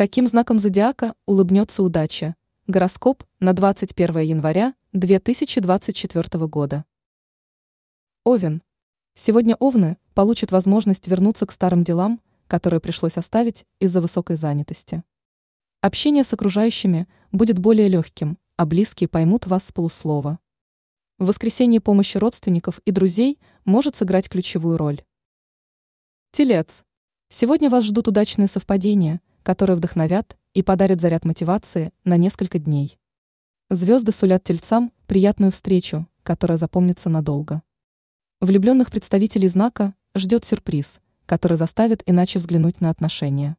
Каким знаком зодиака улыбнется удача? Гороскоп на 21 января 2024 года. Овен. Сегодня овны получат возможность вернуться к старым делам, которые пришлось оставить из-за высокой занятости. Общение с окружающими будет более легким, а близкие поймут вас с полуслова. В воскресенье помощи родственников и друзей может сыграть ключевую роль. Телец. Сегодня вас ждут удачные совпадения, которые вдохновят и подарят заряд мотивации на несколько дней. Звезды сулят тельцам приятную встречу, которая запомнится надолго. Влюбленных представителей знака ждет сюрприз, который заставит иначе взглянуть на отношения.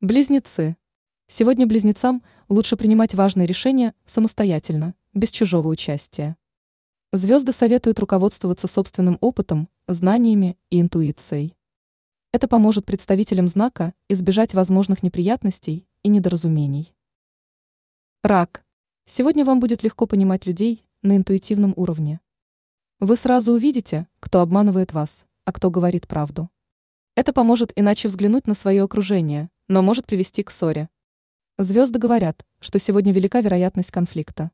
Близнецы. Сегодня близнецам лучше принимать важные решения самостоятельно, без чужого участия. Звезды советуют руководствоваться собственным опытом, знаниями и интуицией. Это поможет представителям знака избежать возможных неприятностей и недоразумений. Рак. Сегодня вам будет легко понимать людей на интуитивном уровне. Вы сразу увидите, кто обманывает вас, а кто говорит правду. Это поможет иначе взглянуть на свое окружение, но может привести к ссоре. Звезды говорят, что сегодня велика вероятность конфликта.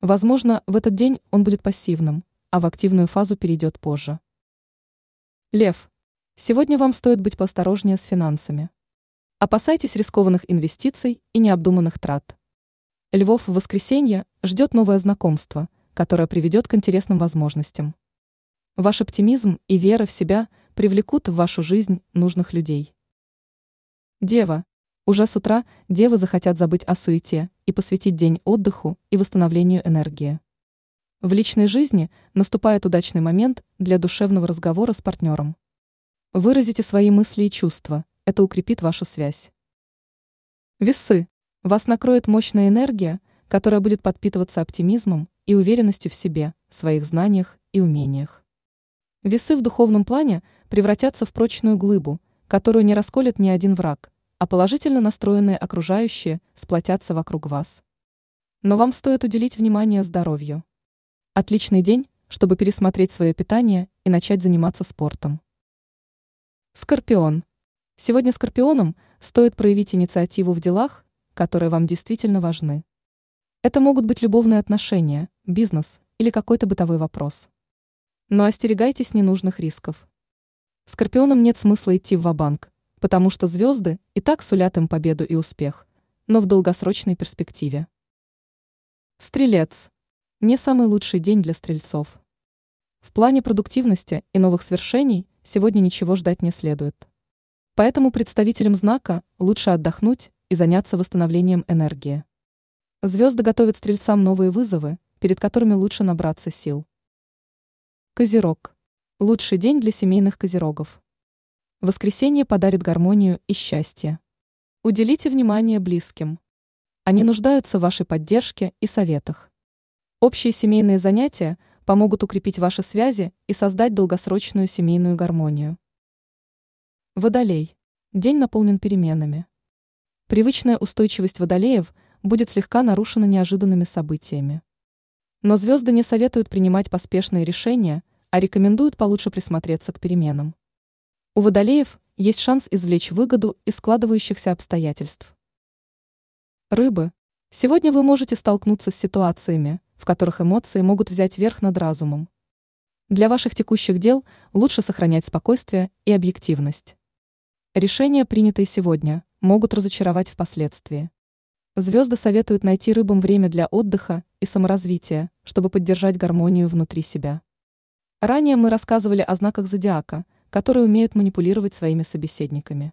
Возможно, в этот день он будет пассивным, а в активную фазу перейдет позже. Лев. Сегодня вам стоит быть поосторожнее с финансами. Опасайтесь рискованных инвестиций и необдуманных трат. Львов в воскресенье ждет новое знакомство, которое приведет к интересным возможностям. Ваш оптимизм и вера в себя привлекут в вашу жизнь нужных людей. Дева. Уже с утра девы захотят забыть о суете и посвятить день отдыху и восстановлению энергии. В личной жизни наступает удачный момент для душевного разговора с партнером. Выразите свои мысли и чувства, это укрепит вашу связь. Весы. Вас накроет мощная энергия, которая будет подпитываться оптимизмом и уверенностью в себе, своих знаниях и умениях. Весы в духовном плане превратятся в прочную глыбу, которую не расколет ни один враг, а положительно настроенные окружающие сплотятся вокруг вас. Но вам стоит уделить внимание здоровью. Отличный день, чтобы пересмотреть свое питание и начать заниматься спортом. Скорпион. Сегодня скорпионам стоит проявить инициативу в делах, которые вам действительно важны. Это могут быть любовные отношения, бизнес или какой-то бытовой вопрос. Но остерегайтесь ненужных рисков. Скорпионам нет смысла идти в банк потому что звезды и так сулят им победу и успех, но в долгосрочной перспективе. Стрелец. Не самый лучший день для стрельцов. В плане продуктивности и новых свершений сегодня ничего ждать не следует. Поэтому представителям знака лучше отдохнуть и заняться восстановлением энергии. Звезды готовят стрельцам новые вызовы, перед которыми лучше набраться сил. Козерог. Лучший день для семейных козерогов. Воскресенье подарит гармонию и счастье. Уделите внимание близким. Они нуждаются в вашей поддержке и советах. Общие семейные занятия помогут укрепить ваши связи и создать долгосрочную семейную гармонию. Водолей. День наполнен переменами. Привычная устойчивость водолеев будет слегка нарушена неожиданными событиями. Но звезды не советуют принимать поспешные решения, а рекомендуют получше присмотреться к переменам. У водолеев есть шанс извлечь выгоду из складывающихся обстоятельств. Рыбы. Сегодня вы можете столкнуться с ситуациями, в которых эмоции могут взять верх над разумом. Для ваших текущих дел лучше сохранять спокойствие и объективность. Решения, принятые сегодня, могут разочаровать впоследствии. Звезды советуют найти рыбам время для отдыха и саморазвития, чтобы поддержать гармонию внутри себя. Ранее мы рассказывали о знаках зодиака – которые умеют манипулировать своими собеседниками.